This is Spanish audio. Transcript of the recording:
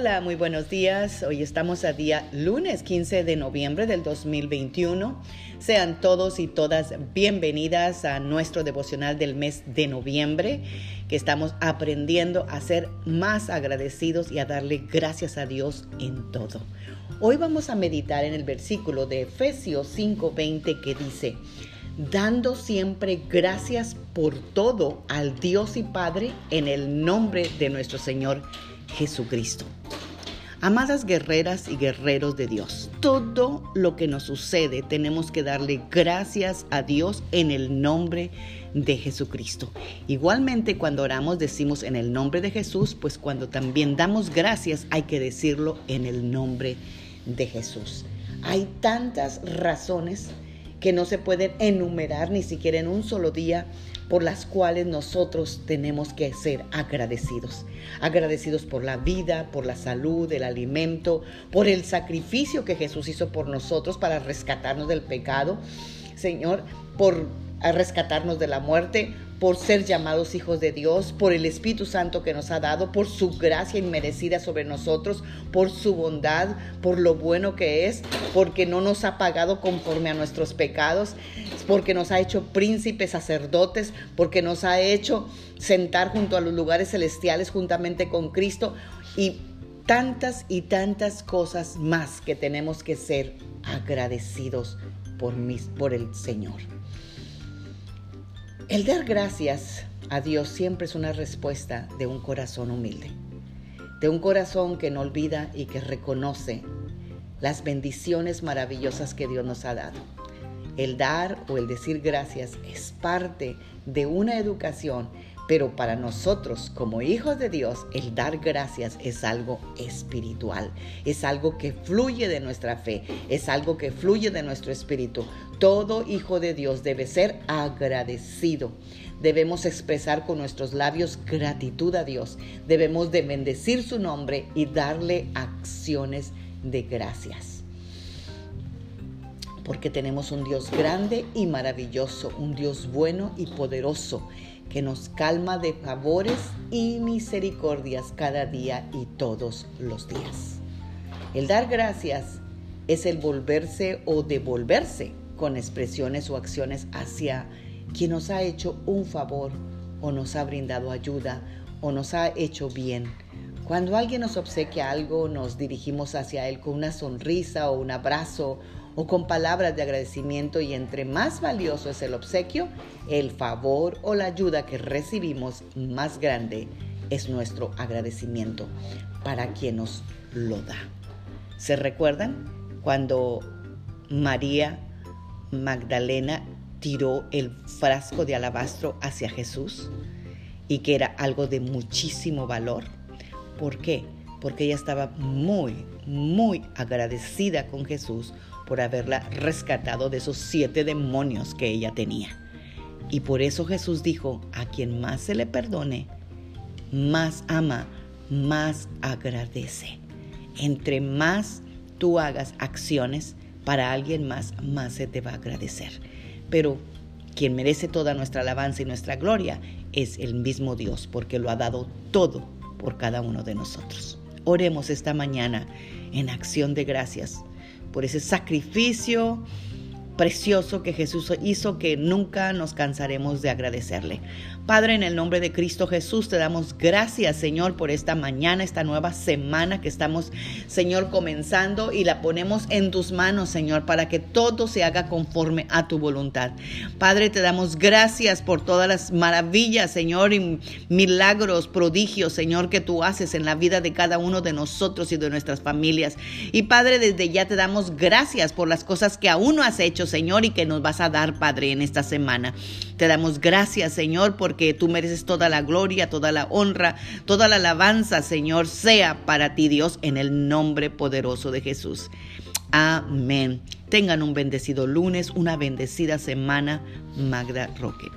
Hola, muy buenos días. Hoy estamos a día lunes 15 de noviembre del 2021. Sean todos y todas bienvenidas a nuestro devocional del mes de noviembre, que estamos aprendiendo a ser más agradecidos y a darle gracias a Dios en todo. Hoy vamos a meditar en el versículo de Efesios 5:20 que dice, dando siempre gracias por todo al Dios y Padre en el nombre de nuestro Señor Jesucristo. Amadas guerreras y guerreros de Dios, todo lo que nos sucede tenemos que darle gracias a Dios en el nombre de Jesucristo. Igualmente cuando oramos decimos en el nombre de Jesús, pues cuando también damos gracias hay que decirlo en el nombre de Jesús. Hay tantas razones que no se pueden enumerar ni siquiera en un solo día por las cuales nosotros tenemos que ser agradecidos. Agradecidos por la vida, por la salud, el alimento, por el sacrificio que Jesús hizo por nosotros para rescatarnos del pecado. Señor, por rescatarnos de la muerte, por ser llamados hijos de Dios, por el Espíritu Santo que nos ha dado, por su gracia inmerecida sobre nosotros, por su bondad, por lo bueno que es, porque no nos ha pagado conforme a nuestros pecados, porque nos ha hecho príncipes, sacerdotes, porque nos ha hecho sentar junto a los lugares celestiales juntamente con Cristo y tantas y tantas cosas más que tenemos que ser agradecidos por, por el Señor. El dar gracias a Dios siempre es una respuesta de un corazón humilde, de un corazón que no olvida y que reconoce las bendiciones maravillosas que Dios nos ha dado. El dar o el decir gracias es parte de una educación pero para nosotros como hijos de Dios, el dar gracias es algo espiritual, es algo que fluye de nuestra fe, es algo que fluye de nuestro espíritu. Todo hijo de Dios debe ser agradecido. Debemos expresar con nuestros labios gratitud a Dios. Debemos de bendecir su nombre y darle acciones de gracias porque tenemos un Dios grande y maravilloso, un Dios bueno y poderoso, que nos calma de favores y misericordias cada día y todos los días. El dar gracias es el volverse o devolverse con expresiones o acciones hacia quien nos ha hecho un favor o nos ha brindado ayuda o nos ha hecho bien. Cuando alguien nos obsequia algo, nos dirigimos hacia él con una sonrisa o un abrazo o con palabras de agradecimiento y entre más valioso es el obsequio, el favor o la ayuda que recibimos más grande es nuestro agradecimiento para quien nos lo da. ¿Se recuerdan cuando María Magdalena tiró el frasco de alabastro hacia Jesús y que era algo de muchísimo valor? ¿Por qué? Porque ella estaba muy, muy agradecida con Jesús por haberla rescatado de esos siete demonios que ella tenía. Y por eso Jesús dijo, a quien más se le perdone, más ama, más agradece. Entre más tú hagas acciones para alguien más, más se te va a agradecer. Pero quien merece toda nuestra alabanza y nuestra gloria es el mismo Dios, porque lo ha dado todo por cada uno de nosotros. Oremos esta mañana en acción de gracias por ese sacrificio precioso que Jesús hizo que nunca nos cansaremos de agradecerle. Padre, en el nombre de Cristo Jesús, te damos gracias, Señor, por esta mañana, esta nueva semana que estamos, Señor, comenzando y la ponemos en tus manos, Señor, para que todo se haga conforme a tu voluntad. Padre, te damos gracias por todas las maravillas, Señor, y milagros, prodigios, Señor, que tú haces en la vida de cada uno de nosotros y de nuestras familias. Y Padre, desde ya te damos gracias por las cosas que aún no has hecho, Señor, y que nos vas a dar, Padre, en esta semana. Te damos gracias, Señor, porque tú mereces toda la gloria, toda la honra, toda la alabanza, Señor, sea para ti, Dios, en el nombre poderoso de Jesús. Amén. Tengan un bendecido lunes, una bendecida semana. Magda Roque.